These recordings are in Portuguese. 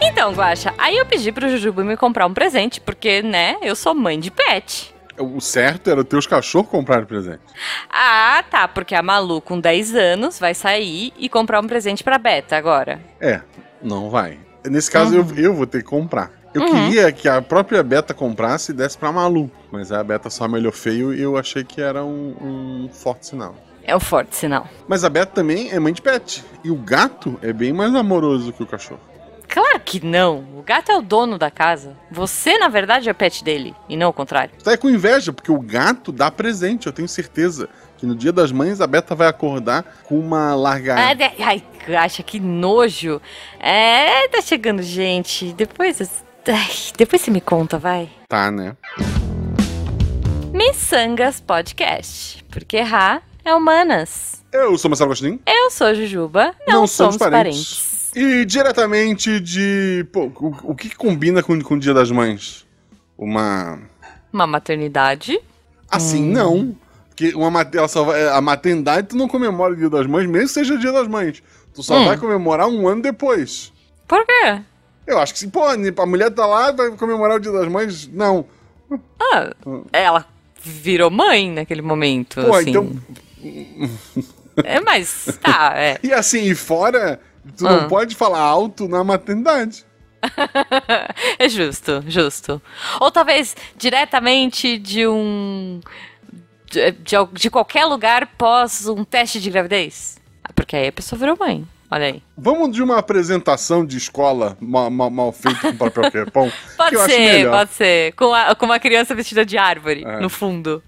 Então, Guaxa, aí eu pedi pro Jujuba me comprar um presente, porque, né, eu sou mãe de pet. O certo era ter os cachorros comprarem presente. Ah, tá, porque a Malu com 10 anos vai sair e comprar um presente pra Beta agora. É, não vai. Nesse caso, eu, eu vou ter que comprar. Eu queria que a própria Beta comprasse e desse pra Malu. Mas a Beta só melhor feio e eu achei que era um, um forte sinal. É o forte sinal. Mas a Beta também é mãe de pet. E o gato é bem mais amoroso que o cachorro. Claro que não. O gato é o dono da casa. Você, na verdade, é pet dele, e não o contrário. Tá aí com inveja, porque o gato dá presente, eu tenho certeza. Que no dia das mães a Beta vai acordar com uma larga. Ah, de- Ai, acha que nojo. É, tá chegando gente. Depois. ai, depois você me conta, vai. Tá, né? Missangas Podcast. Porque errar é humanas. Eu sou Marcelo Gostin. Eu sou Jujuba, não, somos, parentes. E diretamente de. Pô, o, o que, combina com, com o Dia das Mães? Uma. Uma maternidade. Assim, não. Porque uma, ela só vai- a maternidade, tu não comemora o Dia das Mães, mesmo que seja o Dia das Mães. Tu só Hum. vai comemorar um ano depois. Por quê? Eu acho que sim. Pô, a mulher tá lá, vai comemorar o Dia das Mães? Não. Ah, ela virou mãe naquele momento. Pô, assim. então. É, mas tá, é. E assim, e fora, tu Ah. não pode falar alto na maternidade. É justo, justo. Ou talvez diretamente de um. De, de, de qualquer lugar pós um teste de gravidez. Ah, Porque aí a pessoa virou mãe. Olha aí. Vamos de uma apresentação de escola mal, mal, mal feita com papel crepom? Pode que eu acho ser, pode ser. Com, a- com uma criança vestida de árvore É. no fundo.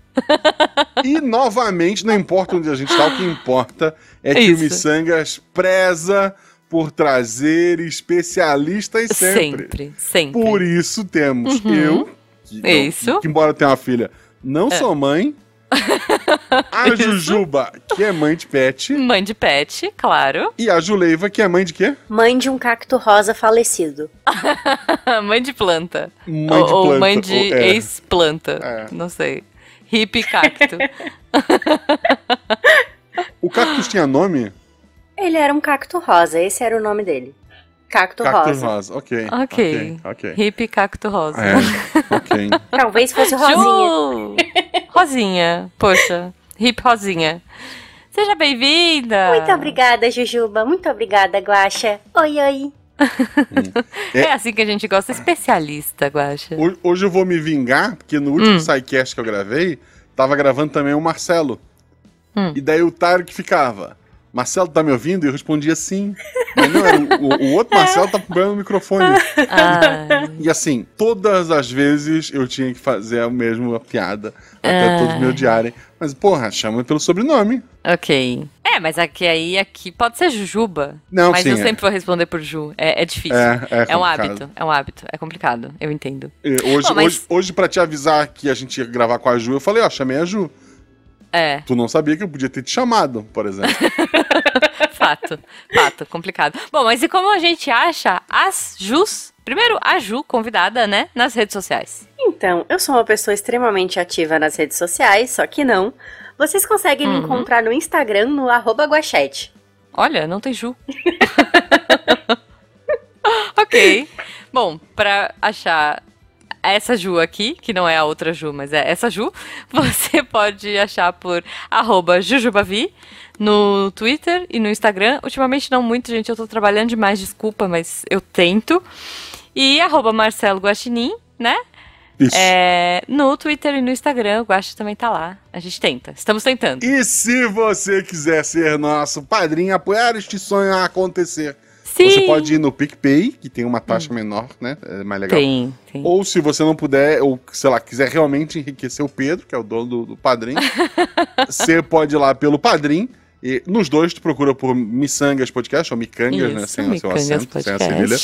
E novamente, não importa onde a gente está, o que importa é que Isso. o Missangas preza por trazer especialistas sempre. Sempre, sempre. Por isso temos Uhum. eu, que, Isso. É. que embora eu tenha uma filha, não sou mãe. A Isso. Jujuba, que é mãe de pet. Mãe de pet, claro. E a Juleiva, que é mãe de quê? Mãe de um cacto rosa falecido. mãe de planta. Mãe ou, de ou planta, mãe de ou- é. ex-planta. É. Não sei. Hippie cacto. O cactus tinha nome? Ele era um cacto rosa, esse era o nome dele. Cacto, Cactus rosa. rosa, ok. ok. ok. Hippie cacto rosa. É, ok. Talvez fosse rosinha. Ju! Rosinha, poxa. Hip Rosinha. Seja bem-vinda! Muito obrigada, Jujuba. Muito obrigada, Guaxa. Oi, oi. É assim que a gente gosta, especialista, Guaxa. Ho- Hoje eu vou me vingar, porque no Hum. último sidecast que eu gravei, tava gravando também o Marcelo. Hum. E daí o Tarek ficava, Marcelo tá me ouvindo? E eu respondia sim. Mas não, o, o- o outro Marcelo tá problema no microfone. Ah, E assim, todas as vezes eu tinha que fazer a mesma piada, até Ah. todos me odiarem. Mas, porra, chama pelo sobrenome. ok. É, mas aqui aí aqui pode ser Jujuba. Não, mas sim, eu é. sempre vou responder por Ju. É, é difícil. É, é um complicado. hábito. É um hábito. É complicado. Eu entendo. Hoje, Bom, mas- hoje, hoje, pra te avisar que a gente ia gravar com a Ju, eu falei, ó, chamei a Ju. É, Tu não sabia que eu podia ter te chamado, por exemplo. fato. Fato, complicado. Bom, mas e como a gente acha as Jus? Primeiro, a Ju, convidada, né? Nas redes sociais. Então, eu sou uma pessoa extremamente ativa nas redes sociais, só que não. Vocês conseguem me Uhum. encontrar no Instagram, no arroba guachete. Olha, não tem Ju. ok. Bom, pra achar essa Ju aqui, que não é a outra Ju, mas é essa Ju, você pode achar por arroba Jujubavi no Twitter e no Instagram. Ultimamente não muito, gente, eu tô trabalhando demais, desculpa, mas eu tento. E arroba Marcelo Guaxinim, né? Isso. É, no Twitter e no Instagram, o Guaxa também tá lá. A gente tenta, estamos tentando. E se você quiser ser nosso padrinho, apoiar este sonho a acontecer, Sim. Hum. você pode ir no PicPay, que tem uma taxa menor, né? É mais legal. Tem, tem. Ou se você não puder, ou sei lá, quiser realmente enriquecer o Pedro, que é o dono do, do padrinho, você pode ir lá pelo padrinho. E nos dois, tu procura por Missangas Podcast, ou Micangas, né? Isso, Sem o seu acento, sem a cedilha.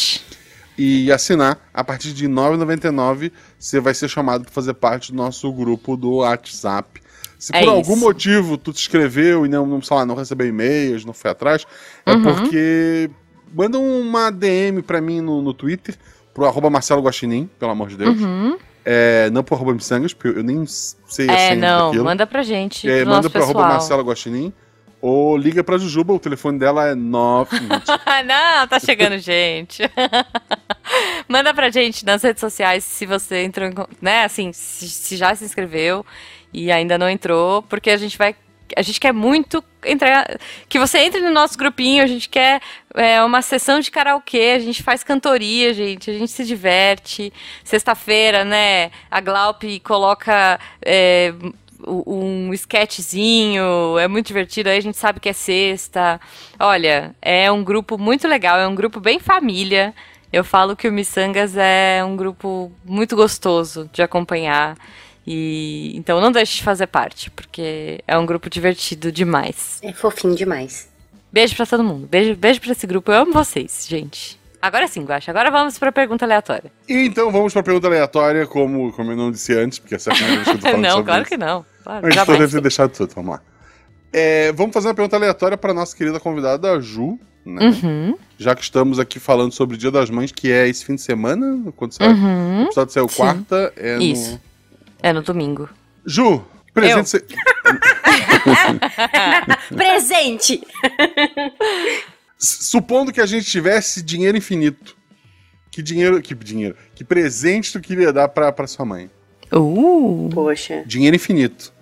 E assinar, a partir de R$ 9,99, você vai ser chamado para fazer parte do nosso grupo do WhatsApp. Se É por algum isso. motivo tu te inscreveu e não, não, sei lá, não recebeu e-mails, não foi atrás, é Uhum. porque manda uma DM pra mim no, no Twitter, pro arroba Marcelo Guaxinim, pelo amor de Deus. Uhum. É, não pro arroba Missangas, porque eu nem sei a É, senha não, daquilo. manda pra gente. É, manda pro arroba pessoal. Marcelo Guaxinim. Ou liga pra Jujuba, o telefone dela é 9. Não, tá chegando gente. Manda pra gente nas redes sociais se você entrou, né, assim, se, já se inscreveu e ainda não entrou, porque a gente vai a gente quer muito entrar, que você entre no nosso grupinho, a gente quer é, uma sessão de karaokê, a gente faz cantoria, gente, a gente se diverte. Sexta-feira, né, a Glaup coloca é, um sketchzinho, é muito divertido, aí a gente sabe que é sexta. Olha, é um grupo muito legal, é um grupo bem família. Eu falo que o Missangas é um grupo muito gostoso de acompanhar. E então não deixe de fazer parte, porque é um grupo divertido demais. É fofinho demais. Beijo para todo mundo. Beijo, beijo para esse grupo. Eu amo vocês, gente. Agora sim, Guaxa. Agora vamos para a pergunta aleatória. Então vamos para a pergunta aleatória, como, como eu não disse antes, porque essa é a primeira vez que eu tô falando Não, sobre claro isso. que não. Claro, A gente deve ter deixado tudo, vamos lá. É, vamos fazer uma pergunta aleatória para nossa querida convidada, a Ju, né? Uhum, Já que estamos aqui falando sobre o Dia das Mães, que é esse fim de semana, quando sai, o uhum. episódio saiu Sim. quarta, é Isso. no... É no domingo. Ju, presente... Você... Presente! Supondo que a gente tivesse dinheiro infinito, que dinheiro... Que dinheiro? Que presente tu queria dar pra, pra sua mãe? Uh, Poxa, Dinheiro infinito.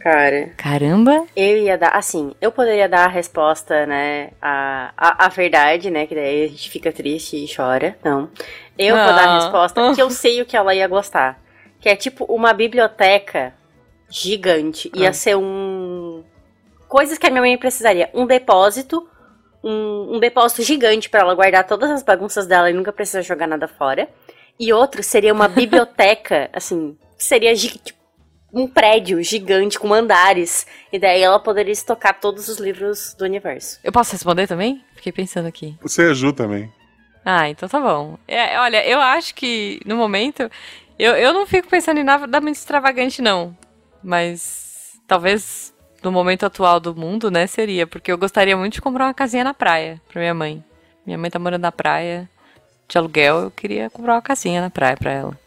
cara. caramba. Eu ia dar, assim, eu poderia dar a resposta, né, a, a, a verdade, né, que daí a gente fica triste e chora, não. Eu vou dar a Ah. resposta que eu sei o que ela ia gostar. Que é tipo uma biblioteca gigante. Ia Ah. ser um... Coisas que a minha mãe precisaria. Um depósito, um, um depósito gigante pra ela guardar todas as bagunças dela e nunca precisar jogar nada fora. E outro seria uma biblioteca, assim, que seria tipo, um prédio gigante com andares. E daí ela poderia estocar todos os livros do universo. Eu posso responder também? Fiquei pensando aqui. Você a Ju também. Ah, então tá bom. É, olha, eu acho que no momento. Eu, eu não fico pensando em nada muito extravagante, não. Mas talvez no momento atual do mundo, né, seria. Porque eu gostaria muito de comprar uma casinha na praia pra minha mãe. Minha mãe tá morando na praia de aluguel, eu queria comprar uma casinha na praia pra ela.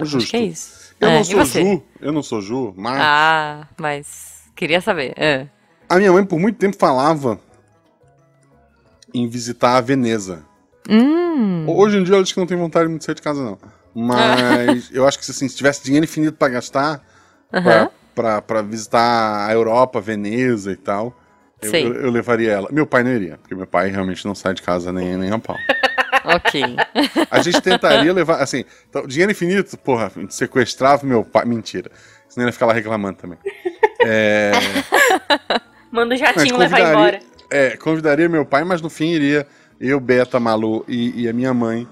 Justo. Acho que é isso. Eu É, não sou? Ju, eu não sou Ju, mas Ah, mas queria saber. É. a minha mãe por muito tempo falava em visitar a Veneza. Hum. Hoje em dia ela diz que não tem vontade muito de sair de casa, não. Mas eu acho que assim, se tivesse dinheiro infinito pra gastar, pra, pra visitar a Europa, Veneza e tal, eu, eu- eu levaria ela. Meu pai não iria, porque meu pai realmente não sai de casa nem, nem a pau. Ok. A gente tentaria levar, assim, então, dinheiro infinito, porra, sequestrava meu pai. Mentira. Senão ele ia ficar lá reclamando também. É, Manda o jatinho levar embora. é, convidaria meu pai, mas no fim iria eu, Beta, Malu e, e a minha mãe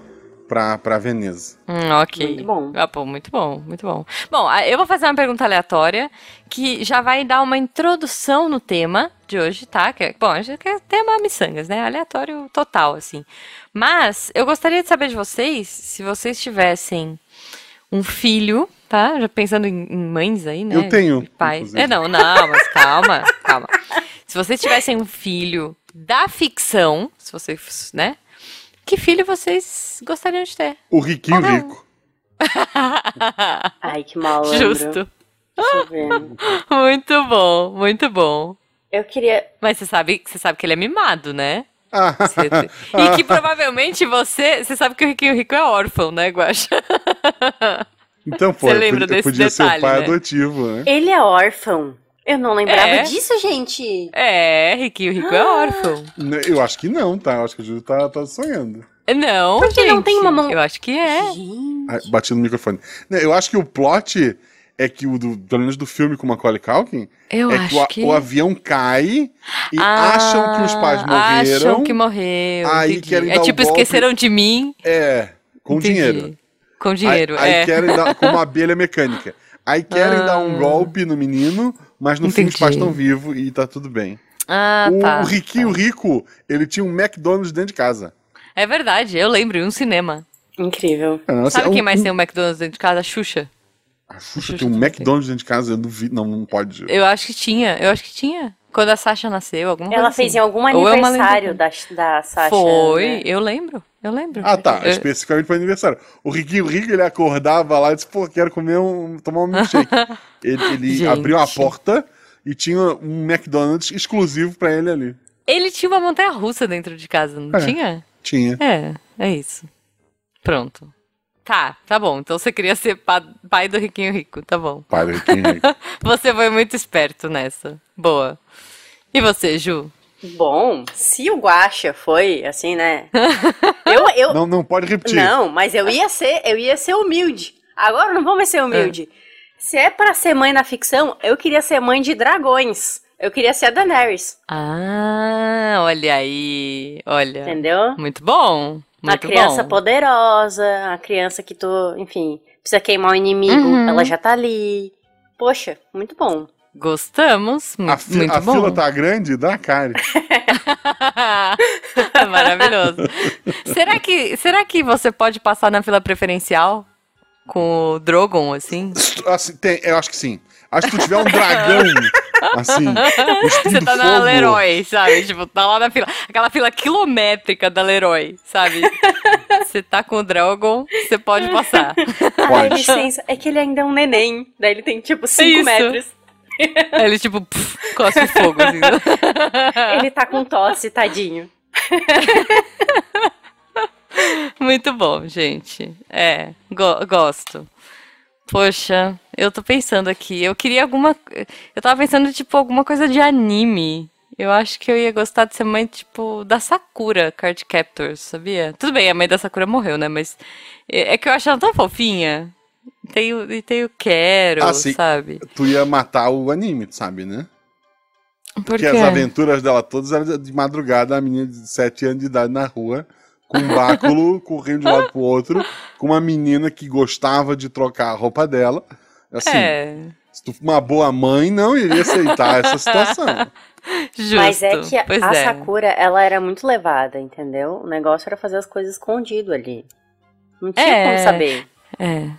pra, pra Veneza. Hum, ok. Muito bom. Ah, pô, muito bom, muito bom. Bom, ah, eu vou fazer uma pergunta aleatória que já vai dar uma introdução no tema de hoje, tá? Que é, bom, a gente quer tema miçangas, né? Aleatório total, assim. Mas eu gostaria de saber de vocês, se vocês tivessem um filho, tá? Já pensando em, em mães aí, né? Eu tenho, E Pais. inclusive. É, não, não, mas calma, calma. Se vocês tivessem um filho da ficção, se vocês, né? Que filho vocês gostariam de ter? O riquinho Ah, não. rico. Ai, que malandro. Justo. Deixa eu ver. Muito bom, muito bom. Eu queria. Mas você sabe, você sabe que ele é mimado, né? Ah, Você- e que provavelmente você. Você sabe que o Riquinho Rico é órfão, né, Guaxa? então, pô, Você lembra podia, desse podia ser o detalhe, pai né? adotivo, né? Ele é órfão. Eu não lembrava É? disso, gente. É, Riquinho Rico é órfão. Né, Eu acho que não, tá? Eu acho que o Júlio tá, tá sonhando. Não, Porque gente. não tem uma mão- Eu acho que é. Gente. Ai, bati no microfone. Eu acho que o plot é que o do, pelo menos do filme com Macaulay Culkin, Eu é acho que o, que. o avião cai e Ah, acham que os pais morreram. Acham que morreu. aí entendi. querem É tipo, esqueceram de mim. É, com Entendi. dinheiro. Com dinheiro, aí, é. aí querem dar com uma abelha mecânica. Aí querem Ah. dar um golpe no menino, mas no fim os Entendi. pais estão vivos e tá tudo bem. Ah, o, tá. o riquinho rico, ele tinha um McDonald's dentro de casa. É verdade, eu lembro, um cinema. Incrível. É, assim, Sabe um- quem mais um- tem um McDonald's dentro de casa? A Xuxa. A Xuxa Xuxa tem um McDonald's dentro de casa, eu duvido. Não, não pode. Eu acho que tinha, eu acho que tinha. Quando a Sasha nasceu, alguma Ela coisa fez assim. em algum Ou é aniversário da, da Sasha. Foi, né? eu lembro, eu lembro. Ah, tá. Eu- Especificamente para aniversário. O riquinho rico, ele acordava lá e disse, pô, quero comer um. tomar um milkshake. ele ele abriu a porta e tinha um McDonald's exclusivo pra ele ali. Ele tinha uma montanha russa dentro de casa, não É. tinha? Tinha. É, é isso. Pronto. Tá, tá bom. Então você queria ser pa- pai do riquinho rico, tá bom. Pai do Riquinho Rico. Você foi muito esperto nessa. Boa. E você, Ju? Bom, se o Guaxa foi assim, né? Eu, eu, Não, não pode repetir. Não, mas eu ia ser, eu ia ser humilde. Agora não vou mais ser humilde. Se é pra ser mãe na ficção, eu queria ser mãe de dragões. Eu queria ser a Daenerys, Ah, olha aí. Olha. entendeu? Muito bom. a Muito criança bom. poderosa, a criança que tu, enfim, precisa queimar o inimigo, Uhum. ela já tá ali. Poxa, muito bom. Gostamos. A, fi- muito a bom. fila tá grande? Dá cara. Maravilhoso. será, que, será que você pode passar na fila preferencial com o Drogon, assim? Assim, tem, eu acho que sim. Acho que se tu tiver um dragão, assim, Você tá na fogo, Leroy, sabe? Tipo, tá lá na fila. Aquela fila quilométrica da Leroy, sabe? Você tá com o Drogon, você pode passar. Ai, Pode. licença, é que ele ainda é um neném. Daí ele tem tipo 5 Isso. metros. Aí ele, tipo, puf, cospe fogo, assim. Ele tá com tosse, tadinho. Muito bom, gente. É, go- gosto. Poxa, eu tô pensando aqui. Eu queria alguma. Eu tava pensando, tipo, alguma coisa de anime. Eu acho que eu ia gostar de ser mãe, tipo, da Sakura Card Captors, sabia? Tudo bem, a mãe da Sakura morreu, né? Mas é é que eu acho ela tão fofinha. Tem o, e tem o Quero, Ah, sabe? Tu ia matar o anime, sabe, né? Por Porque quê? as aventuras dela todas eram de madrugada, a menina de 7 anos de idade na rua, com um báculo correndo de um lado pro outro, com uma menina que gostava de trocar a roupa dela. Assim, É, se tu uma boa mãe, não iria aceitar essa situação. justo. Mas é que a, pois a é. Sakura, ela era muito levada, entendeu? O negócio era fazer as coisas escondido ali. Não tinha É. como saber. É.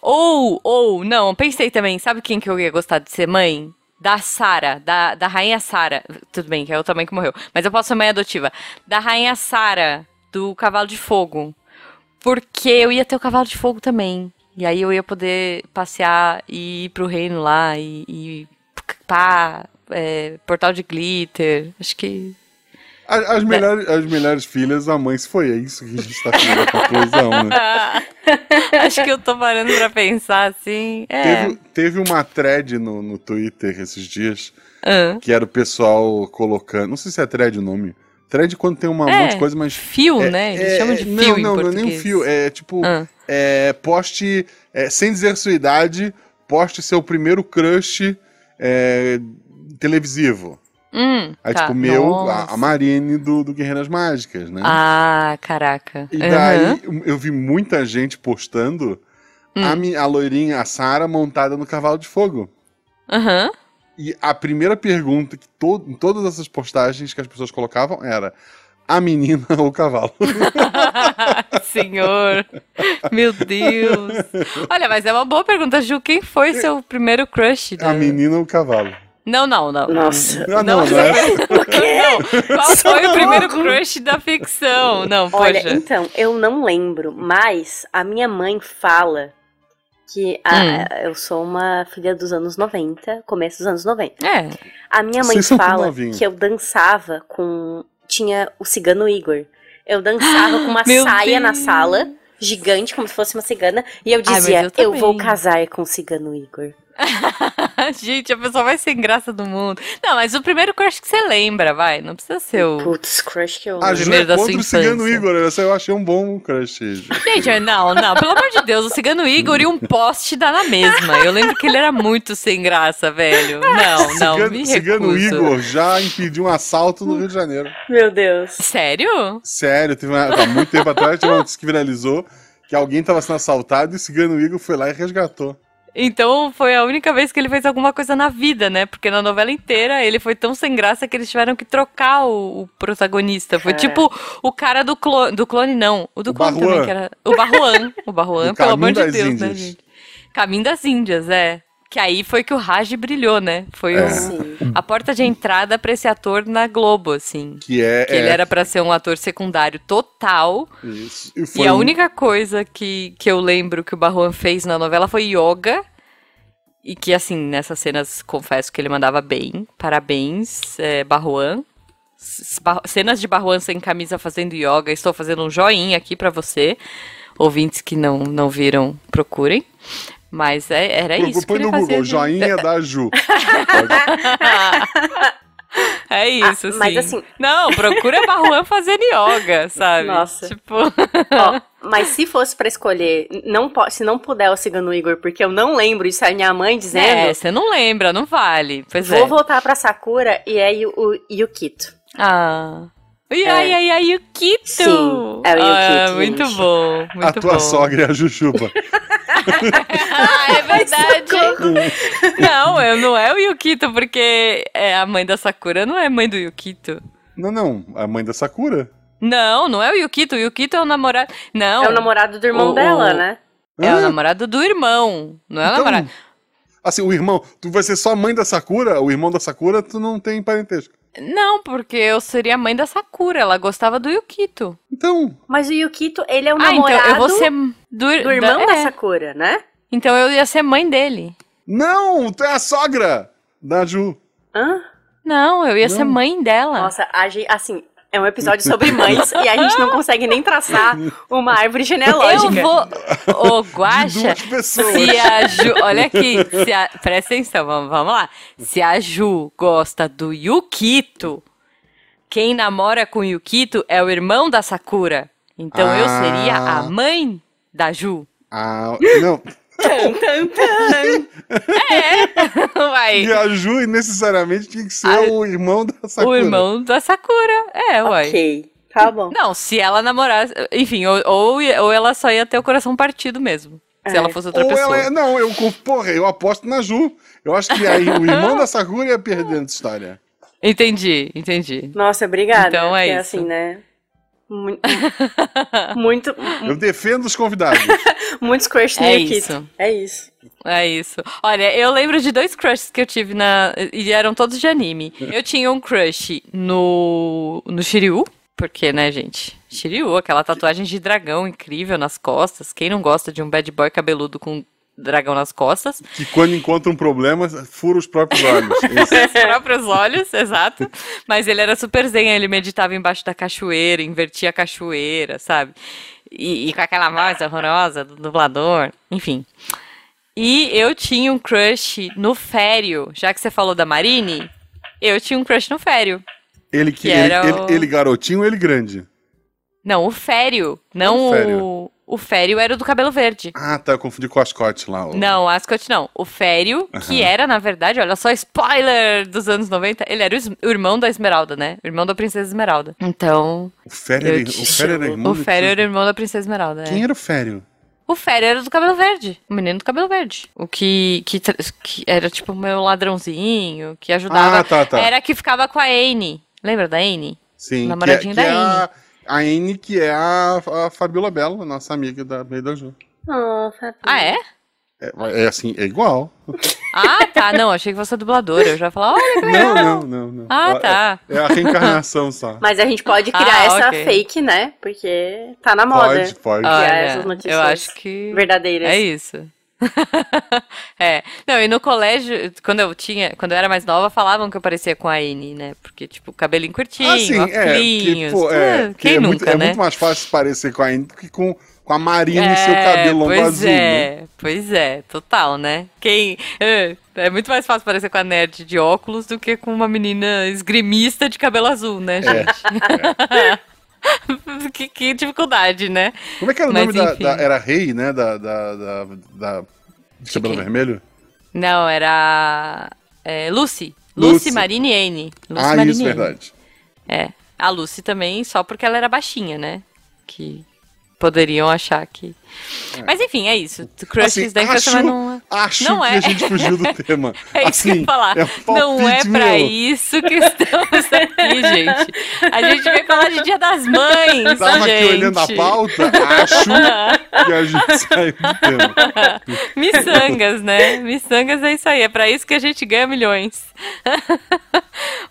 Ou, ou, não, pensei também, sabe quem que eu ia gostar de ser mãe? Da Sara, da, da rainha Sara. Tudo bem, que é outra mãe que morreu. Mas eu posso ser mãe adotiva. Da rainha Sara, do Cavalo de Fogo. Porque eu ia ter o Cavalo de Fogo também. E aí eu ia poder passear e ir pro reino lá e. e pá, é, portal de glitter. Acho que. As, as melhores, as melhores filhas, a mãe se foi. É isso que a gente tá chegando à conclusão, né? Acho que eu tô parando pra pensar assim. É. Teve, teve uma thread no, no Twitter esses dias Ah. que era o pessoal colocando. Não sei se é thread o nome. Thread quando tem uma, um É, monte de coisa, mas. Fio, é- né? Eles é- chamam de não, fio em não, não é nem um fio. É tipo. É, poste. é, sem dizer sua idade, poste seu primeiro crush é, televisivo. Hum, Aí, tá. tipo, meu, a, a Marine do, do Guerreiras Mágicas, né? Ah, caraca. E daí eu vi muita gente postando Hum. a, a loirinha, a Sara, montada no cavalo de fogo. Aham. E a primeira pergunta que to em todas essas postagens que as pessoas colocavam era a menina ou o cavalo? Senhor. Meu Deus. Olha, mas é uma boa pergunta, Ju. Quem foi seu primeiro crush? da- a menina ou o cavalo? Não, não, não. Nossa. Ah, não, não é? O quê? Não, Qual foi o primeiro crush da ficção? Não, Olha, poxa. então, eu não lembro, mas a minha mãe fala que a- Hum. eu sou uma filha dos anos 90, começo dos anos 90. É. A minha mãe Vocês fala que eu dançava com. Tinha o cigano Igor. Eu dançava com uma Meu saia na Deus. sala, gigante, como se fosse uma cigana, e eu Ai, dizia: eu eu, vou também." casar com o cigano Igor. Gente, a pessoa vai ser graça do mundo. Não, mas o primeiro crush que você lembra, vai. Não precisa ser o. Putz, crush que eu. A Ju primeiro é da contra o Cigano. Igor, essa eu achei um bom crush. Gente, não, não, pelo amor de Deus, o Cigano Igor e um poste dá na mesma. Eu lembro que ele era muito sem graça, velho. Não, não, Cigano, me Cigano recuso. Igor já impediu um assalto no Rio de Janeiro. Meu Deus. Sério? Sério, teve uma, há muito tempo atrás, tinha uma notícia que viralizou que alguém tava sendo assaltado e o Cigano Igor foi lá e resgatou. Então foi a única vez que ele fez alguma coisa na vida, né? Porque na novela inteira ele foi tão sem graça que eles tiveram que trocar o, o protagonista. Foi É. tipo o cara do clone, do clone não, o do O clone Barruan. também, que era o Barruan. O Barruan, pelo amor de Deus, né, Índias. gente? Caminho das Índias, é. Que aí foi que o Raj brilhou, né? Foi É. a porta de entrada pra esse ator na Globo, assim. Que é. Que ele é, era pra ser um ator secundário total. Isso. E, foi E a um- única coisa que, que eu lembro que o Barruan fez na novela foi yoga E que, assim, nessas cenas, confesso que ele mandava bem. Parabéns, é, Barruan. S- Bar- Cenas de Barruan sem camisa fazendo yoga. Estou fazendo um joinha aqui pra você. Ouvintes que não, não viram, procurem. Mas é, era Pro- isso que Põe no fazia. Google, de- joinha da Ju. É isso, Ah, sim. mas assim- Não, procura Barruan fazendo yoga, sabe? Nossa. Tipo... Ó, mas se fosse pra escolher, não po- se não puder eu siga no Igor, porque eu não lembro, isso é minha mãe dizendo, É, você não lembra, não vale. Pois vou é. voltar pra Sakura e é o, o Yukito. Ah. Ai, É. ai, ai, ai, Yukito! Sim, é o Ah, Yukito, muito gente. bom, muito a tua bom. sogra é a Jujuba. Ah, é verdade. não, eu não é o Yukito, porque é, a mãe da Sakura não é mãe do Yukito. Não, não. A mãe da Sakura? Não, não é o Yukito. O Yukito é o namorado. Não. É o namorado do irmão O- dela, o- né? É o Ah, namorado do irmão. Não é o então, namorado. Assim, o irmão, tu vai ser só mãe da Sakura, o irmão da Sakura, tu não tem parentesco. Não, porque eu seria a mãe da Sakura. Ela gostava do Yukito. Então, Mas o Yukito, ele é o ah, então namorado eu vou ser do, do irmão da, da é. Sakura, né? Então eu ia ser mãe dele. não, tu é a sogra da Ju. Hã? Não, eu ia Não. ser mãe dela. Nossa, a gente, assim, é um episódio sobre mães e a gente não consegue nem traçar uma árvore genealógica. eu vou. Ô, pessoas. Se a Ju. Olha aqui. Se a, presta atenção, vamos, vamos lá. Se a Ju gosta do Yukito, quem namora com o Yukito é o irmão da Sakura. Então eu Ah. seria a mãe da Ju. Ah, não. Tan, tan, tan. Uai. E a Ju necessariamente tinha que ser Ah, o irmão da O Sakura. irmão da Sakura. É, uai. ok, tá bom. Não, se ela namorasse. Enfim, ou, ou, ou ela só ia ter o coração partido mesmo. Se É. ela fosse outra Ou pessoa. ela é, não, eu, porra, eu aposto na Ju. Eu acho que aí o irmão da Sakura ia perder nessa história. Entendi, entendi. Nossa, obrigada. Então é porque, isso. assim, né? Muito, muito, Eu defendo os convidados. muitos crush no É Yukito. isso. É isso. É isso. Olha, eu lembro de dois crushes que eu tive na. E eram todos de anime. Eu tinha um crush no. no Shiryu. Porque, né, gente? Shiryu, aquela tatuagem de dragão incrível nas costas. Quem não gosta de um bad boy cabeludo com dragão nas costas? Que quando encontra um problema, fura os próprios olhos. Os próprios olhos, exato. Mas ele era super zen, ele meditava embaixo da cachoeira, invertia a cachoeira, sabe? E, e com aquela voz horrorosa do dublador, enfim. E eu tinha um crush no Fério, já que você falou da Marine, eu tinha um crush no Fério. Ele que, Que ele, era ele, o- ele garotinho ou ele grande? Não, o Fério, não O Fério. o... O Fério era o do cabelo verde. Ah, tá, eu confundi com o Ascot lá. o- Não, Ascot não. O Fério, que era, na verdade, olha só, spoiler dos anos 90, ele era o, o irmão da Esmeralda, né? O irmão da Princesa Esmeralda. Então, O Fério era, te o Fério era irmão o do Fério era o irmão da Princesa Esmeralda, Quem é. era o Fério? O Fério era do cabelo verde. O menino do cabelo verde. O que, que, que era tipo o meu ladrãozinho, que ajudava. Ah, tá, tá. Era que ficava com a Anne. Lembra da Anne? Sim, que é, Namoradinho que da é a, a Anne, que é a, a Fabiola Belo, nossa amiga da meio da Ju. Oh. Ah, é? É, é assim, é igual. Ah, tá. Não, achei que você é dubladora. Eu já ia falar, olha que Não, não, não, não. Ah, É- tá. É, a reencarnação só. Mas a gente pode criar Ah, essa ok. fake, né? Porque tá na moda. Pode, pode. Ah, Olha, essas notícias eu acho que Verdadeiras. é isso. é. Não, e no colégio, quando eu tinha, quando eu era mais nova, falavam que eu parecia com a Anne, né? Porque, tipo, cabelinho curtinho, Ah, sim, é. Óculos, pô, é, ah, que quem é, nunca, muito, é né? muito mais fácil parecer com a Anne do que com, com a Marina e É, seu cabelo longo pois azul, é, né? Pois é, total, né? Quem. É, é muito mais fácil parecer com a nerd de óculos do que com uma menina esgrimista de cabelo azul, né, É, gente? que, que dificuldade, né? Como é que era o Mas, nome da, da- Era Rei, né? Da. da, da, da- de cabelo quem? vermelho? Não, era. é, Lucy. Lucy. Lucy Marine Anne. Lucy ah, isso, Anne. verdade. É. A Lucy também, só porque ela era baixinha, né? Que poderiam achar que. Mas enfim, é isso. Crushes Assim, da infância, acho, mas não. acho não que é. a gente fugiu do tema. É isso assim, que eu ia falar. É um não é pra meu. isso que estamos aqui, gente. A gente veio falar de Dia das Mães, Tava gente. aqui olhando a pauta, acho que a gente saiu do tema. Missangas, né? Missangas é isso aí. É pra isso que a gente ganha milhões.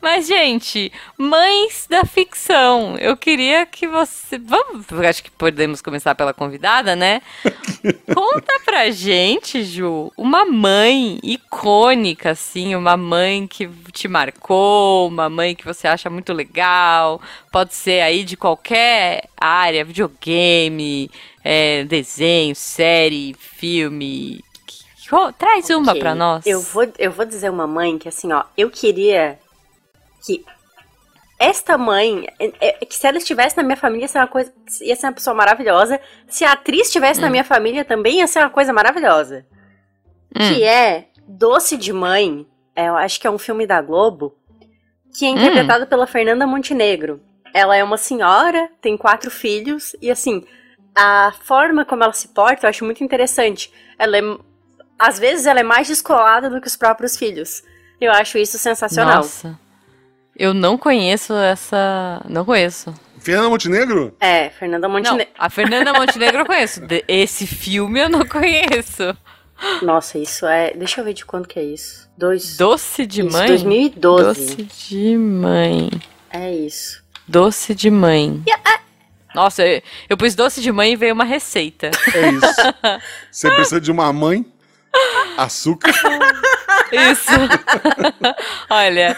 Mas, gente, mães da ficção. Eu queria que você. Vamos. Acho que podemos começar pela convidada, né? Conta pra gente, Ju, uma mãe icônica, assim, uma mãe que te marcou, uma mãe que você acha muito legal. Pode ser aí de qualquer área, videogame, é, desenho, série, filme. Traz uma Ok, pra nós. Eu vou, eu vou dizer uma mãe que assim, ó, eu queria que esta mãe, é- é- que se ela estivesse na minha família, ia ser uma coisa, ia ser uma pessoa maravilhosa. Se a atriz estivesse Hum. na minha família, também ia ser uma coisa maravilhosa. Hum. Que é Doce de Mãe. é, eu acho que é um filme da Globo, que é Hum. interpretado pela Fernanda Montenegro. Ela é uma senhora, tem quatro filhos, e assim, a forma como ela se porta eu acho muito interessante. Ela é às vezes ela é mais descolada do que os próprios filhos. Eu acho isso sensacional. Nossa. Eu não conheço essa. Não conheço. Fernanda Montenegro? É, Fernanda Não, Montenegro. a Fernanda Montenegro eu conheço. Esse filme eu não conheço. Nossa, isso é. Deixa eu ver de quando que é isso. Dois... Doce de isso, mãe? 2012. Doce de mãe. É isso. Doce de mãe. Nossa, eu, eu pus doce de mãe e veio uma receita. É isso. Você precisa de uma mãe, açúcar, Isso. Olha,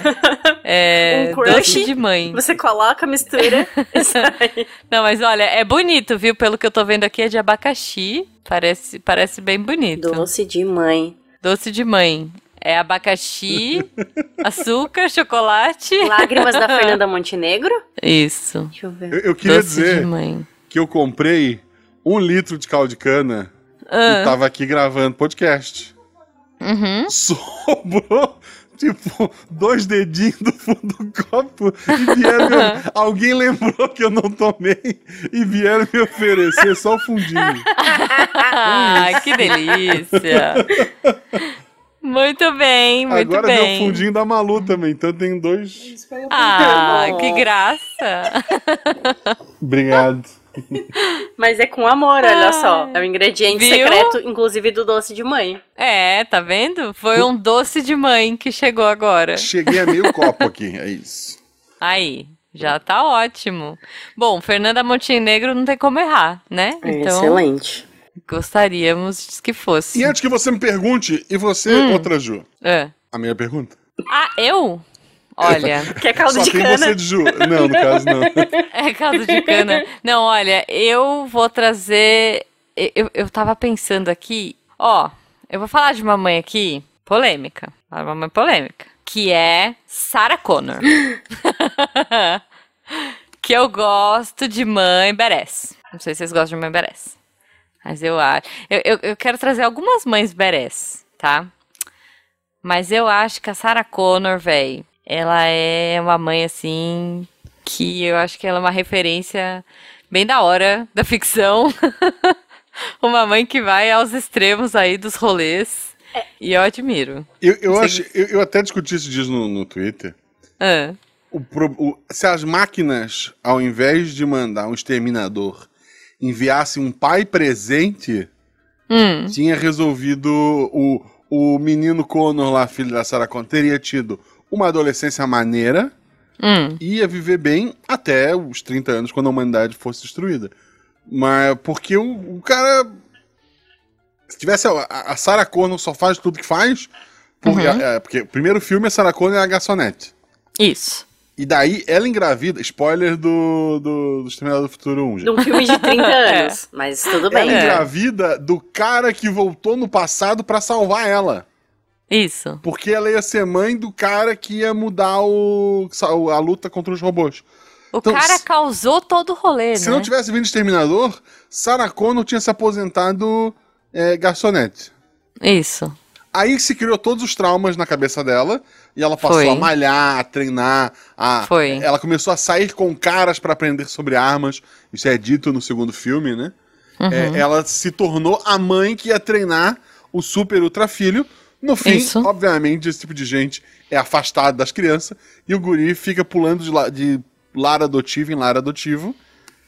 é. Um crush? doce de mãe. Você coloca, mistura. isso aí. Não, mas olha, é bonito, viu? Pelo que eu tô vendo aqui, é de abacaxi. Parece, parece bem bonito. Doce de mãe. Doce de mãe. É abacaxi, açúcar, chocolate. Lágrimas da Fernanda Montenegro? Isso. Deixa eu ver. Eu, eu queria Doce dizer de mãe. que eu comprei um litro de caldo de cana e Ah, tava aqui gravando podcast. uhum. Sobrou, tipo, dois dedinhos do fundo do copo e vieram me... Alguém lembrou que eu não tomei e vieram me oferecer só o fundinho. Ah, que delícia. Muito bem, muito Agora veio o bem. fundinho da Malu também, então tem dois. Ah, que graça. Obrigado. Mas é com amor, olha só. É o ingrediente Viu? secreto, inclusive, do doce de mãe. É, tá vendo? Foi um doce de mãe que chegou agora. Cheguei a meio copo aqui, é isso. Aí, já tá ótimo. Bom, Fernanda Montenegro não tem como errar, né? Então, Excelente. gostaríamos que fosse. E antes que você me pergunte, e você, Hum. outra Ju? É. A minha pergunta? Ah, eu? Olha, Quer caldo Só de tem cana? você de Ju. Não, no caso não. é caldo de cana. Não, olha, eu vou trazer. Eu, eu tava pensando aqui, ó, eu vou falar de uma mãe aqui, polêmica. Uma mãe polêmica. Que é Sarah Connor. que eu gosto de mãe Beres. Não sei se vocês gostam de mãe Beres. Mas eu acho. Eu, eu, eu quero trazer algumas mães Beres, tá? Mas eu acho que a Sarah Connor, véi, ela é uma mãe assim. Que eu acho que ela é uma referência bem da hora da ficção. uma mãe que vai aos extremos aí dos rolês. E eu admiro. Eu, eu, acho, eu, eu até discuti isso dias no, no Twitter. Ah, O o- se as máquinas, ao invés de mandar um exterminador, enviassem um pai presente, hum, tinha resolvido o, o menino Connor lá, filho da Sarah Connor, teria tido uma adolescência maneira hum. e ia viver bem até os 30 anos, quando a humanidade fosse destruída. Mas porque o, o cara. Se tivesse. A, a Sarah Connor só faz tudo que faz. Porque, Uhum. é, porque o primeiro filme, a Sarah Connor é a garçonete. Isso. E daí ela engravida. Spoiler do, do, do Exterminador do Futuro 1, gente. De um filme de 30 É. anos. Mas tudo Ela bem. É. engravida do cara que voltou no passado pra salvar ela. Isso. Porque ela ia ser mãe do cara que ia mudar o, a luta contra os robôs. O Então, cara se- causou todo o rolê, Se né? não tivesse vindo Exterminador, Sarah Connor tinha se aposentado é, garçonete. Isso. Aí se criou todos os traumas na cabeça dela e ela passou Foi. a malhar, a treinar, a Foi. ela começou a sair com caras pra aprender sobre armas. Isso é dito no segundo filme, né? Uhum. É, ela se tornou a mãe que ia treinar o super ultra filho. No fim, Isso. obviamente, esse tipo de gente é afastado das crianças e o guri fica pulando de, la- de lar adotivo em lar adotivo.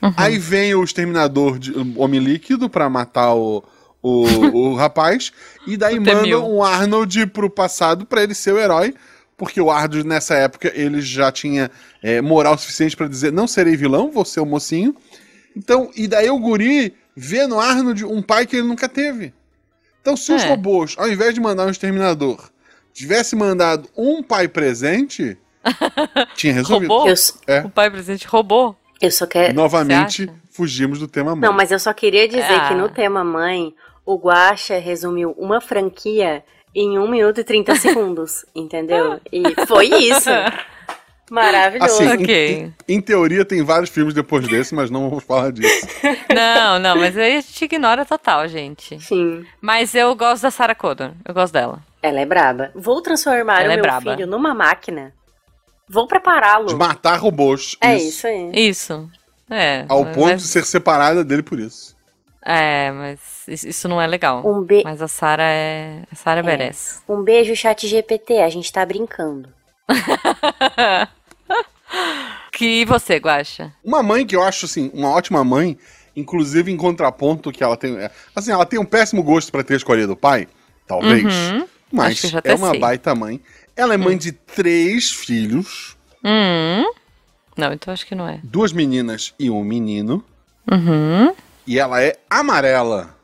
Uhum. Aí vem o exterminador de homem líquido pra matar o, o, o rapaz. E daí manda T-1000. um Arnold pro passado pra ele ser o herói. porque o Ardus, nessa época, ele já tinha é, moral suficiente pra dizer: não serei vilão, vou ser o mocinho. Então, e daí o guri vê no Arnold um pai que ele nunca teve. Então, se os É. robôs, ao invés de mandar um exterminador, tivesse mandado um pai presente, tinha resolvido. S- É. O pai presente roubou. eu só quero. Novamente, fugimos do tema mãe. Não, mas eu só queria dizer Ah. que no tema mãe, o Guaxa resumiu uma franquia em 1 minuto e 30 segundos, entendeu? E foi isso. Maravilhoso. Assim, Ok. em, em- teoria tem vários filmes depois desse, mas não vamos falar disso. Não, não, mas aí a gente ignora total, gente. Sim, Mas eu gosto da Sarah Connor. Eu gosto dela. ela é braba. Vou transformar Ela o é meu braba. filho numa máquina. Vou prepará-lo. De matar robôs. É isso aí. Isso. É. Ao mas- ponto de ser separada dele por isso. É, mas isso isso não é legal. Um, be... Mas a Sarah é. A Sarah merece. um beijo, chat GPT. A gente tá brincando. Que você, Guaxa? Uma mãe que eu acho, assim, uma ótima mãe, inclusive em contraponto que ela tem... é, Assim, ela tem um péssimo gosto pra ter escolhido o pai, talvez, Uhum. Mas é uma sei. baita mãe. Ela é mãe de três filhos, Hum. Não, então acho que não é. duas meninas e um menino, Uhum. e ela é amarela.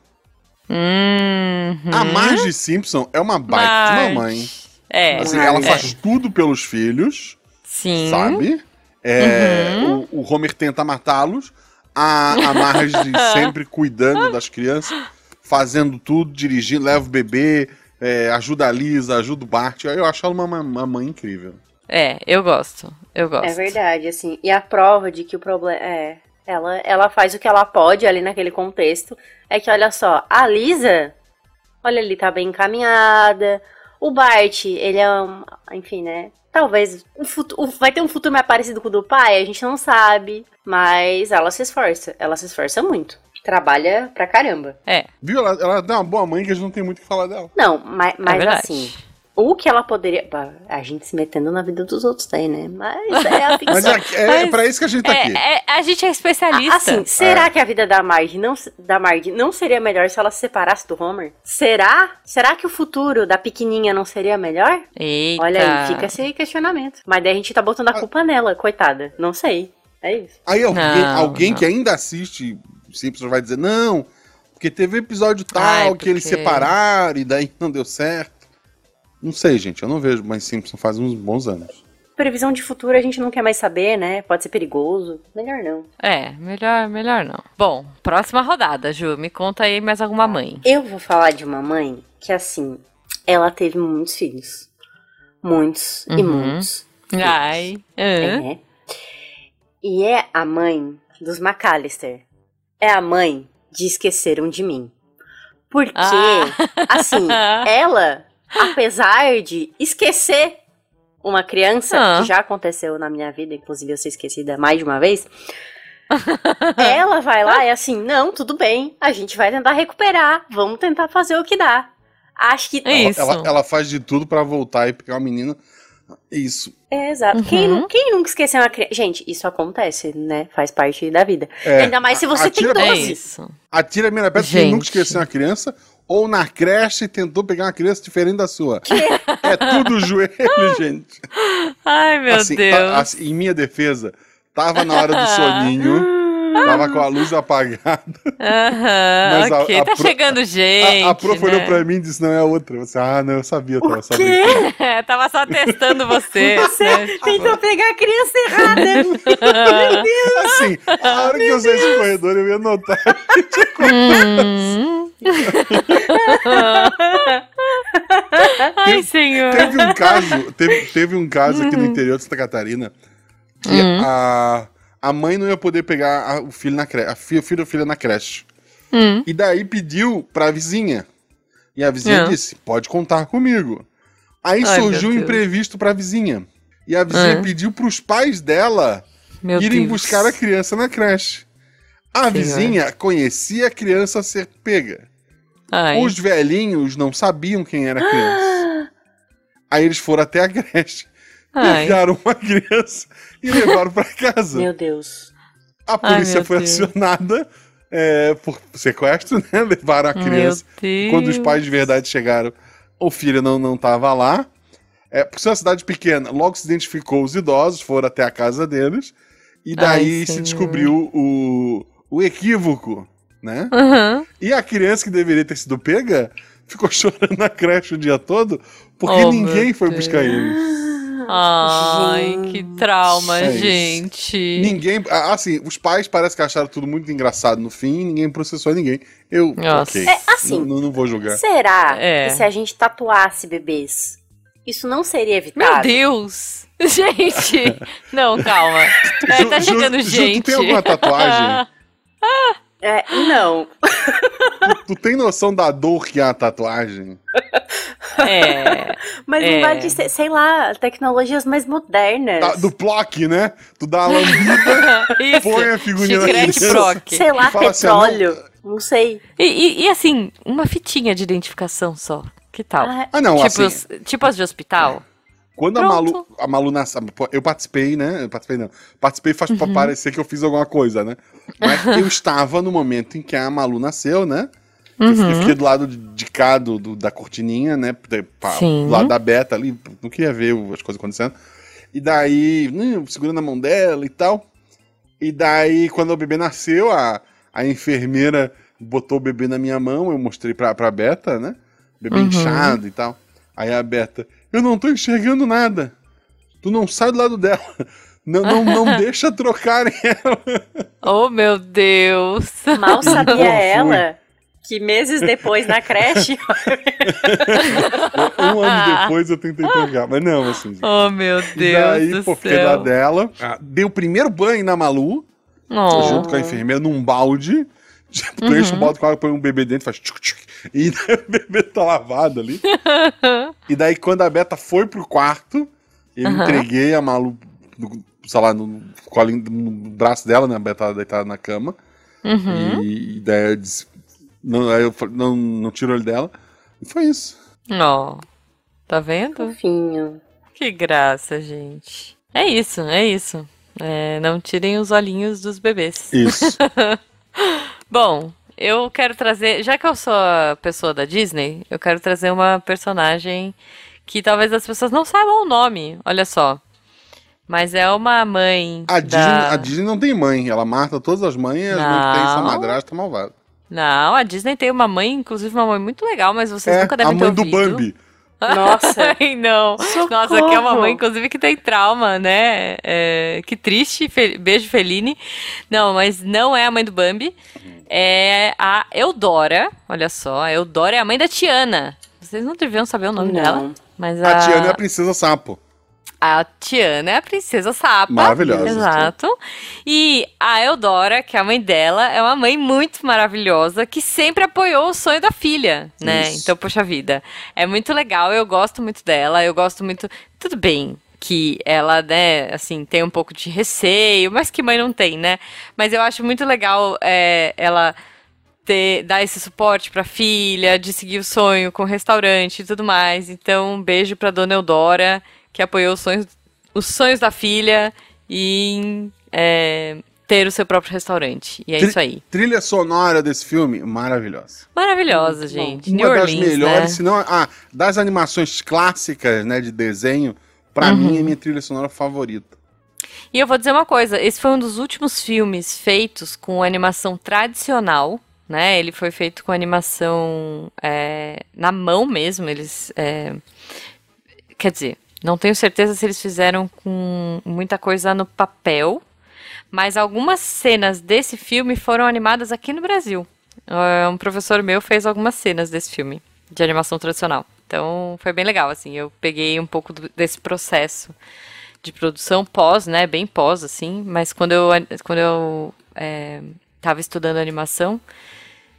Uhum. A Marge Simpson é uma baita de uma mãe. É. Assim, ela faz tudo pelos filhos, Sim. sabe? É, Uhum. o, o Homer tenta matá-los, a, a Marge sempre cuidando das crianças, fazendo tudo, dirigindo, leva o bebê, é, ajuda a Lisa, ajuda o Bart. Eu acho ela uma, uma- mãe incrível. É, eu gosto. Eu gosto. É verdade, assim. E a prova de que o problema é. Ela, ela faz o que ela pode ali naquele contexto. É que, olha só, a Lisa, olha, ele tá bem encaminhada. O Bart, ele é um. Enfim, né? Talvez o futu- o- vai ter um futuro mais parecido com o do pai, a gente não sabe. Mas ela se esforça. Ela se esforça muito. Trabalha pra caramba. É, Viu? Ela, ela é uma boa mãe que a gente não tem muito o que falar dela. Não, mas, é mas verdade. assim. O que ela poderia. A gente se metendo na vida dos outros aí, né? Mas é a ficção. Mas é, é, Mas- pra isso que a gente tá aqui. é, é- a gente é especialista. Assim, será que a vida da Marge não, da Marge não seria melhor se ela se separasse do Homer? Será? Será que o futuro da pequenininha não seria melhor? Eita. Olha aí, fica esse questionamento. Mas daí a gente tá botando a culpa nela, coitada. Não sei. É isso. Aí alguém, Não, alguém não. que ainda assiste Simpsons vai dizer, não, porque teve episódio tal Ai, que eles porque- separaram e daí não deu certo. Não sei, gente, eu não vejo mais Simpsons faz uns bons anos. Previsão de futuro a gente não quer mais saber, né? Pode ser perigoso. Melhor não. É, melhor, melhor não. Bom, próxima rodada, Ju. Me conta aí mais alguma mãe. Eu vou falar de uma mãe que, assim, ela teve muitos filhos. Muitos e Uhum. muitos. Ai. hã? É. E é a mãe dos McAllister. É a mãe de Esqueceram de Mim. Porque, Ah. assim, ela, apesar de esquecer uma criança, Ah. que já aconteceu na minha vida, inclusive eu ser esquecida mais de uma vez, ela vai lá e assim, não, tudo bem, a gente vai tentar recuperar, vamos tentar fazer o que dá. Acho que É Ela, isso. ela, ela faz de tudo pra voltar e pegar o menino. Isso. É, exato. Quem, Uhum. nu- quem nunca esqueceu uma criança? Gente, isso acontece, né? Faz parte da vida. É, Ainda mais se você a- tem atira- É 12. isso. Atira a primeira pedra quem nunca esqueceu uma criança ou na creche tentou pegar uma criança diferente da sua. É tudo joelho, gente. Ai, meu Assim, Deus. tá- assim, em minha defesa, tava na hora do soninho, tava com a luz apagada. Aham, Mas a- ok. a tá pro- chegando gente. a, a prof olhou né? pra mim e disse: não é a outra. Você, ah, não, eu sabia, eu tava só quê? É, tava só testando você. Você né? tentou pegar a criança errada. Assim, a hora que eu saí desse corredor, eu ia notar. Hum. Ai, senhor. Teve um caso, teve, teve um caso aqui no interior de Santa Catarina que a, a mãe não ia poder pegar a- o filho na creche, a filha, o filho ou filha na creche. Hum. E daí pediu pra vizinha. E a vizinha Ah. disse: pode contar comigo. Aí Ai, surgiu um imprevisto pra vizinha. E a vizinha Ah. pediu pros pais dela Meu irem Deus. buscar a criança na creche. A Senhor. vizinha conhecia a criança a ser pega. Ai. Os velhinhos não sabiam quem era a criança. Aí eles foram até a creche, Ai. pegaram uma criança e levaram pra casa. Meu Deus. A polícia meu foi Deus. acionada é, por sequestro, né? Levaram a criança. Quando os pais de verdade chegaram, o filho não, não tava lá. É, porque é uma cidade pequena. Logo se identificou os idosos, foram até a casa deles. E daí Ai, se descobriu o, o equívoco, né? Uhum. E a criança que deveria ter sido pega ficou chorando na creche o dia todo porque Oh, ninguém meu foi Deus. buscar eles. Ai, que trauma, É gente. Ninguém. Assim, os pais parecem que acharam tudo muito engraçado no fim, ninguém processou ninguém. Eu. Nossa. ok. É, assim, Não, não vou julgar. Será É. que se a gente tatuasse bebês, isso não seria Meu evitado? Deus! Gente! Não, calma. É, tá Ju- chegando Ju, tu gente. tem alguma tatuagem? É, não. Tu tem noção da dor que é a tatuagem? É. Mas É. não vai de ser, sei lá, tecnologias mais modernas. Da- do plock, né? Tu dá uma lambida, põe a figurinha na Chiclete criança. Sei lá, assim, petróleo. não... sei. E, e- e, assim, uma fitinha de identificação só. Que tal? Ah, Ah, não, tipo, assim, as, tipo as de hospital? Quando a. Malu, a Malu nasceu, eu participei, né? Eu participei não. Participei faz pra parecer que eu fiz alguma coisa, né? Mas eu estava no momento em que a Malu nasceu, né? Eu fiquei- Uhum. fiquei do lado de, de cá do, do- da cortininha, né? pra- Sim. Do lado da Beta ali, não queria ver as coisas acontecendo. E daí, hum, segurando a mão dela e tal. E daí, quando o bebê nasceu, a, a enfermeira botou o bebê na minha mão, eu mostrei pra, pra Beta, né? Bebê Uhum. inchado e tal. Aí a Beta, eu não tô enxergando nada. Tu não sai do lado dela. Não, não, não deixa trocarem ela. Oh, meu Deus! Mal sabia ela que meses depois na creche. Um ano depois eu tentei trocar. Mas não, assim. gente. Oh, meu E Deus daí, do pô, fiquei da céu. dela. Ah, Dei o primeiro banho na Malu, Oh. junto com a enfermeira, num balde. Tipo, tu enche um balde com água, põe um bebê dentro, faz tchuc, tchuc, e daí o bebê tá lavado ali. e daí, quando a Beta foi pro quarto, eu Aham. entreguei a Malu, no, sei lá, no, colinho, no braço dela, né? A Beta tava deitada na cama. Uhum. E, e daí eu disse. Não, aí eu falei, não, não tiro o olho dela. E foi isso. Ó. Tá vendo? Fofinho. Que graça, gente. É isso, é isso. É, não tirem os olhinhos dos bebês. Isso. Bom, eu quero trazer, já que eu sou a pessoa da Disney, eu quero trazer uma personagem que talvez as pessoas não saibam o nome, olha só. Mas é uma mãe A Disney, da... a Disney não tem mãe, ela mata todas as mães e as mães que tem essa madrasta malvada. Não, a Disney tem uma mãe, inclusive uma mãe muito legal, mas vocês É, nunca a devem ter mãe do ouvido. Bambi. Nossa. Ai, não. Socorro. Nossa, que é uma mãe, inclusive, que tem trauma, né? É, que triste. Fe- Beijo, Feline. Não, mas não é a mãe do Bambi. É a Eudora. Olha só, a Eudora é a mãe da Tiana. Vocês não deviam saber o nome Não. dela. Mas A a, Tiana é a princesa sapo. a Tiana é a princesa sapa. Maravilhosa. Exato. E a Eudora, que é a mãe dela, é uma mãe muito maravilhosa que sempre apoiou o sonho da filha, né? Isso. Então, poxa vida. É muito legal, eu gosto muito dela, eu gosto muito. Tudo bem que ela, né, assim, tem um pouco de receio, mas que mãe não tem, né? Mas eu acho muito legal é, ela ter, dar esse suporte pra filha, de seguir o sonho com o restaurante e tudo mais. Então, um beijo pra dona Eudora, que apoiou os sonhos, os sonhos da filha em é, ter o seu próprio restaurante. E é Tri- isso aí. Trilha sonora desse filme, maravilhosa. Maravilhosa, gente. New Uma das Orleans, melhores, né? se não. Ah, das animações clássicas, né, de desenho, pra Uhum. mim é minha trilha sonora favorita. E eu vou dizer uma coisa, esse foi um dos últimos filmes feitos com animação tradicional, né? Ele foi feito com animação é, na mão mesmo, eles... é, quer dizer, não tenho certeza se eles fizeram com muita coisa no papel, mas algumas cenas desse filme foram animadas aqui no Brasil. É, Um professor meu fez algumas cenas desse filme, de animação tradicional. Então, foi bem legal, assim, eu peguei um pouco do- desse processo de produção pós, né, bem pós, assim, mas quando eu, quando eu é, tava estudando animação,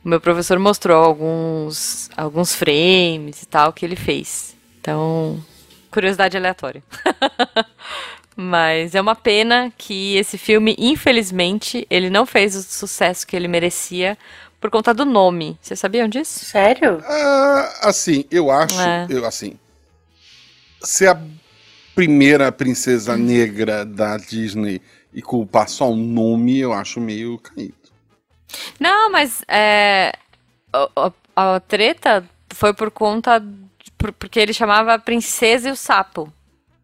o meu professor mostrou alguns, alguns frames e tal que ele fez. Então, curiosidade aleatória. Mas é uma pena que esse filme, infelizmente, ele não fez o sucesso que ele merecia por conta do nome. Vocês sabiam disso? Sério? Ah, assim, eu acho. É. Eu, assim. Ser a primeira princesa negra da Disney e culpar só um nome, eu acho meio caído. Não, mas é, a, a- a treta foi por conta por- porque ele chamava Princesa e o Sapo.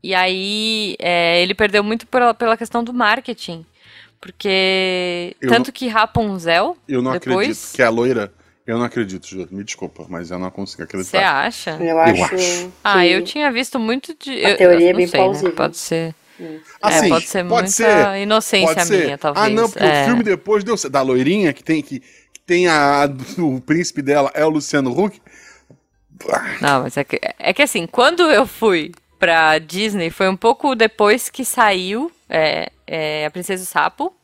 E aí é, ele perdeu muito pela, pela questão do marketing. Porque. Eu tanto que Rapunzel. Eu não depois, acredito que é a loira. Eu não acredito, Ju. Me desculpa, mas eu não consigo Você acreditar. acha? Eu acho. acho. Ah, eu tinha visto muito de. A eu- teoria eu é não bem sei, né? plausível. Pode ser. Assim, é, pode ser pode muita ser, inocência Pode ser. minha, talvez. Ah, não, porque é. o filme depois deu. Da loirinha, que tem, que, que tem a. O príncipe dela é o Luciano Huck. Não, mas é que, é que assim, quando eu fui pra Disney, foi um pouco depois que saiu é, é, A Princesa e o Sapo.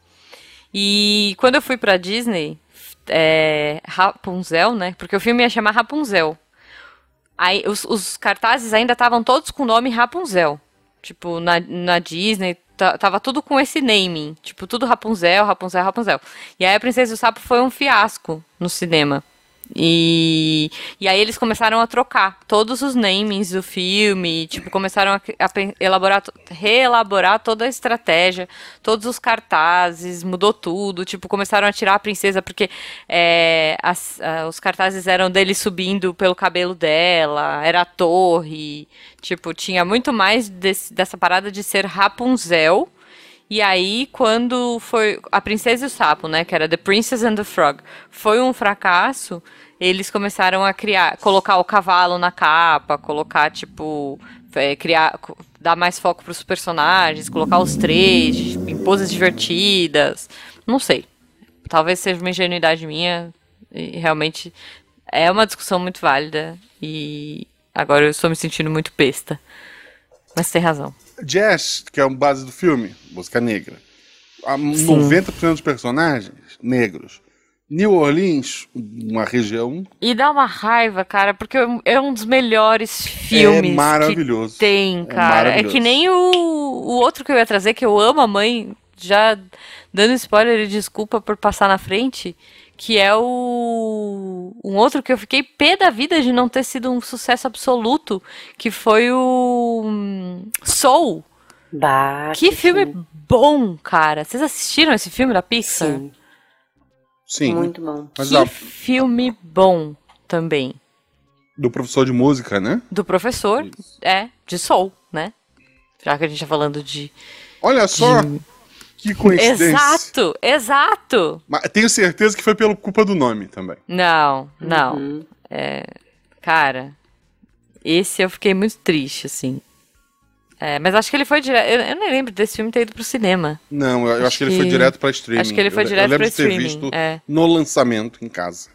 E quando eu fui pra Disney, é, Rapunzel, né? Porque o filme ia chamar Rapunzel. Aí os, os cartazes ainda estavam todos com o nome Rapunzel. Tipo, na, na Disney, ta- tava tudo com esse naming. Tipo, tudo Rapunzel, Rapunzel, Rapunzel. E aí a Princesa e o Sapo foi um fiasco no cinema. E, e aí eles começaram a trocar todos os namings do filme, tipo, começaram a, a elaborar, reelaborar toda a estratégia, todos os cartazes, mudou tudo, tipo, começaram a tirar a princesa, porque é, as- ah, os cartazes eram dele subindo pelo cabelo dela, era a torre, tipo, tinha muito mais desse- dessa parada de ser Rapunzel, e aí, quando foi A Princesa e o Sapo, né, que era The Princess and the Frog, foi um fracasso, eles começaram a criar, colocar o cavalo na capa, colocar, tipo, é, criar, dar mais foco pros personagens, colocar os três em poses divertidas, não sei. Talvez seja uma ingenuidade minha, e realmente é uma discussão muito válida, e agora eu estou me sentindo muito besta. Mas tem razão. Jazz, que é a base do filme, música negra. A 90% dos personagens, negros. New Orleans, uma região E dá uma raiva, cara, porque é um dos melhores filmes é maravilhoso. que tem, É cara. É, maravilhoso. que nem o, o outro que eu ia trazer, que eu amo a mãe, já dando spoiler e desculpa por passar na frente, que é o um outro que eu fiquei pé da vida de não ter sido um sucesso absoluto, que foi o hum, Soul. Bah, Que filme bom, cara. Vocês assistiram esse filme da Pixar? Sim, Sim. muito bom. Mas que ó, filme bom também. do professor de música, né? Do professor, é, de Soul, né? Já que a gente tá falando de. Olha só que coincidência. Exato, exato! Mas tenho certeza que foi pela culpa do nome também. Não, não. Uhum. Cara, esse eu fiquei muito triste, assim. É, mas acho que ele foi direto. Eu, eu nem lembro desse filme ter ido pro cinema. Não, eu acho, Acho que ele foi direto pra streaming. acho que ele foi Eu- direto eu lembro pra de ter streaming, visto é. no lançamento em casa.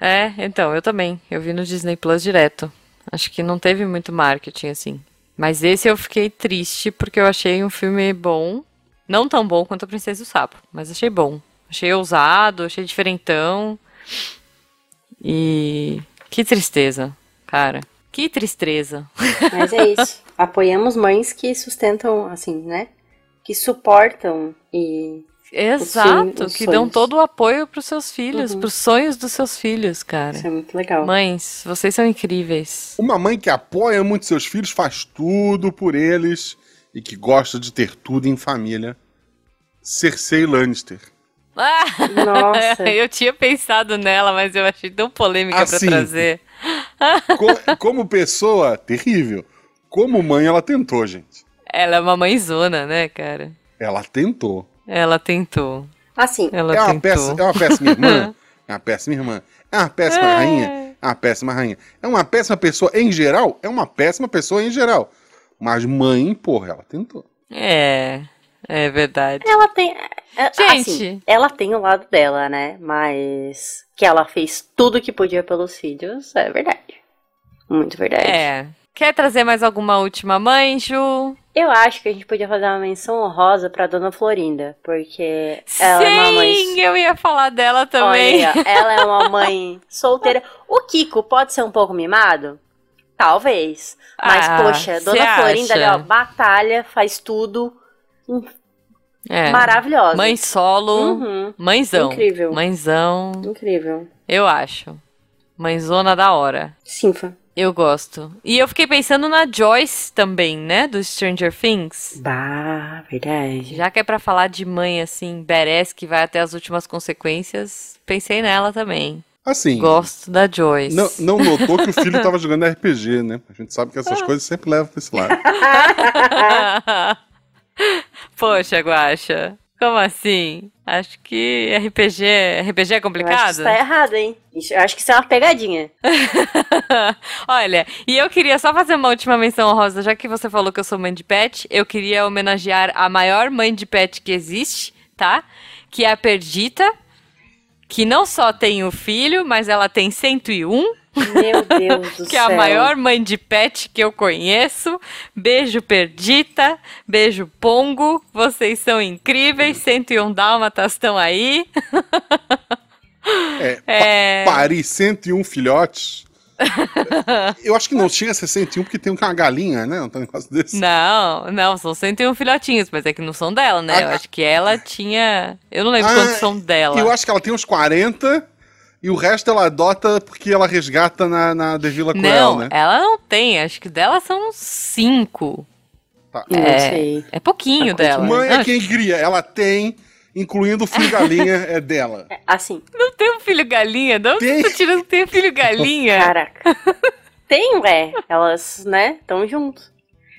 É, então, eu também. Eu vi no Disney Plus direto. Acho que não teve muito marketing, assim. Mas esse eu fiquei triste porque eu achei um filme bom. Não tão bom quanto A Princesa e o Sapo, mas achei bom. Achei ousado, achei diferentão. E. Que tristeza, cara. Que tristeza. Mas é isso. Apoiamos mães que sustentam, assim, né? Que suportam e. Exato, os que dão sonhos. todo o apoio pros seus filhos, Uhum. pros sonhos dos seus filhos, cara. Isso é muito legal. Mães, vocês são incríveis. Uma mãe que apoia muito seus filhos, faz tudo por eles e que gosta de ter tudo em família. Cersei Lannister. Nossa. eu tinha pensado nela, mas eu achei tão polêmica pra Assim. trazer. Co- como pessoa, terrível. Como mãe, ela tentou, gente. Ela é uma mãezona, né, cara? Ela tentou. Ela tentou. Assim, Ela É uma, tentou. péssima, é uma péssima irmã. É uma péssima irmã. É uma péssima É. rainha. É uma péssima rainha. É uma péssima pessoa em geral. É uma péssima pessoa em geral. Mas mãe, porra, ela tentou. É, é verdade. ela tem. é, Gente. assim, ela tem o lado dela, né? Mas que ela fez tudo que podia pelos filhos, é verdade. Muito verdade. É. Quer trazer mais alguma última mãe, Ju? Eu acho que a gente podia fazer uma menção honrosa pra Dona Florinda, porque ela é uma mãe. Sim, eu ia falar dela também. Olha, ela é uma mãe solteira. O Kiko pode ser um pouco mimado? Talvez. Mas, Ah, poxa, Dona Florinda ali, ó, acha? batalha, faz tudo. É. Maravilhosa. Mãe solo, Uhum, mãezão. Incrível. Mãezão, incrível. eu acho. Mãezona da hora. Sinfa. Eu gosto. E eu fiquei pensando na Joyce também, né? Do Stranger Things. Bah, verdade. Já que é pra falar de mãe assim, badass, que vai até as últimas consequências, pensei nela também. Assim, Gosto da Joyce. não, não notou que o filho tava jogando RPG, né? A gente sabe que essas coisas sempre levam pra esse lado. Poxa, Guaxa. Como assim? Acho que RPG, RPG é Eu acho que complicado? isso tá errado, hein? Eu acho que isso é uma pegadinha. Olha, e eu queria só fazer uma última menção honrosa, já que você falou que eu sou mãe de pet, eu queria homenagear a maior mãe de pet que existe, tá? Que é a Perdita, que não só tem o filho, mas ela tem 101, Meu Deus do que é céu. a maior mãe de pet que eu conheço. Beijo, Perdita. Beijo, Pongo. Vocês são incríveis. 101 dálmatas estão aí. É, É. pa parir 101 filhotes. Eu acho que não tinha 61 porque tem uma galinha, né? Um negócio desse. Não, não, são 101 filhotinhos, mas é que não são dela, né? Eu Ah, acho que ela tinha. Eu não lembro Ah, quantos são dela. Eu acho que ela tem uns 40 e o resto ela adota porque ela resgata na, na The Villa Cruel, Não, né? ela não tem. Acho que dela são uns 5. Não É, sei. é pouquinho Ah, dela. Mãe Não, é quem cria, ela tem, incluindo o filho galinha, é dela. É, Assim, não tem um filho galinha, não? Tem. Tá tirando que tem um filho galinha? caraca. Tem, ué. Elas, né, estão juntos.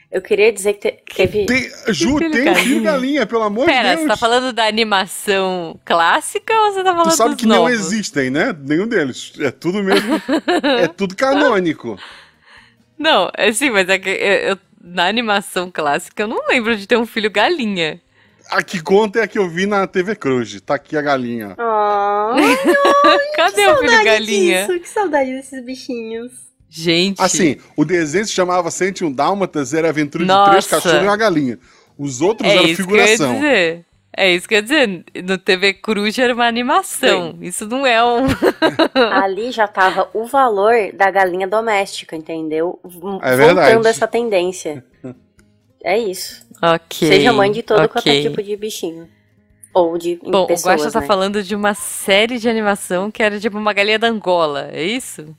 Eu queria dizer que te- teve... Tem, Ju, filho tem um filho galinha? galinha, pelo amor Pera, de Deus. você tá falando da animação clássica ou você tá falando Tu sabe dos que não novos? existem, né? Nenhum deles. É tudo mesmo. é tudo canônico. Não, é sim, mas é que eu- eu- na animação clássica eu não lembro de ter um filho galinha. A que conta é a que eu vi na TV Cruz. Tá aqui a galinha. Ah, Cadê o filho galinha? disso, que saudade desses bichinhos. Gente. Assim, o desenho se chamava 101 Dálmatas, era a aventura de Nossa. três cachorros e uma galinha. Os outros é eram isso que eu ia figuração. dizer. É isso que eu ia dizer. No TV Cruz era uma animação. Isso não é um. Ali já tava o valor da galinha doméstica, entendeu? É Voltando verdade. essa tendência. É isso. Ok. Seja mãe de todo qualquer ok. tipo de bichinho. Ou de Bom, o pessoas, Guaxa tá né? falando de uma série de animação que era tipo uma galinha da Angola, é isso?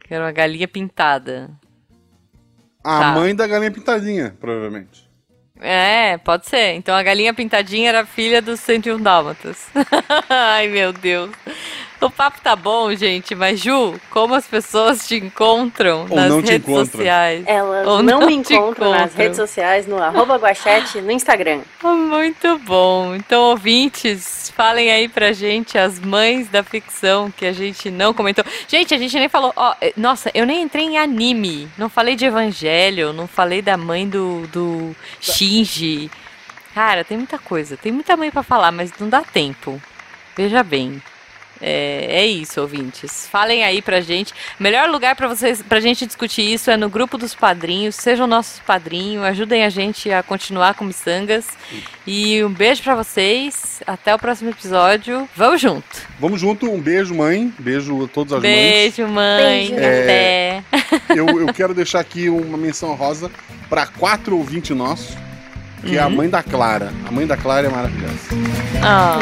Que era uma galinha pintada. A Tá. mãe da galinha pintadinha, provavelmente. É, pode ser. Então a galinha pintadinha era filha dos 101 Dálmatas. Ai, meu Deus. O papo tá bom, gente, mas Ju, como as pessoas te encontram Ou nas não te redes encontram. sociais? Elas Ou não, não me te encontram nas encontram. redes sociais, no arroba guachete, no Instagram. Ah, Muito bom. Então, ouvintes, falem aí pra gente as mães da ficção que a gente não comentou. Gente, a gente nem falou. Ó, eh, nossa, eu nem entrei em anime. Não falei de Evangelho, não falei da mãe do, do Shinji. Cara, tem muita coisa. Tem muita mãe pra falar, mas não dá tempo. Veja bem. É, é isso, ouvintes. Falem aí pra gente. Melhor lugar pra vocês, pra gente discutir isso é no grupo dos padrinhos. Sejam nossos padrinhos, ajudem a gente a continuar com miçangas. E um beijo pra vocês. Até o próximo episódio. Vamos junto. Vamos junto, um beijo, mãe. Beijo a todas as Beijo, mãe. Beijo. Até. mães. Eu, eu quero deixar aqui uma menção rosa para quatro ouvintes nossos, que é a Uhum. mãe da Clara. A mãe da Clara é maravilhosa. Ah.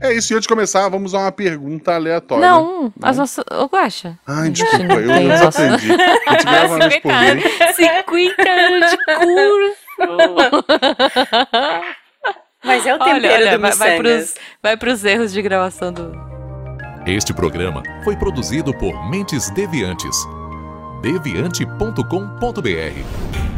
É isso, e antes de começar, vamos a uma pergunta aleatória. Não, as nossas. Ô, Guaxa. Ai, desculpa, eu não nossa- aprendi. A gente grava vez por 50 mês. anos, 50 anos de curso. Mas é o Olha, tempero olha, do vai, vai, pros, vai pros erros de gravação do. Este programa foi produzido por Mentes Deviantes. deviante.com.br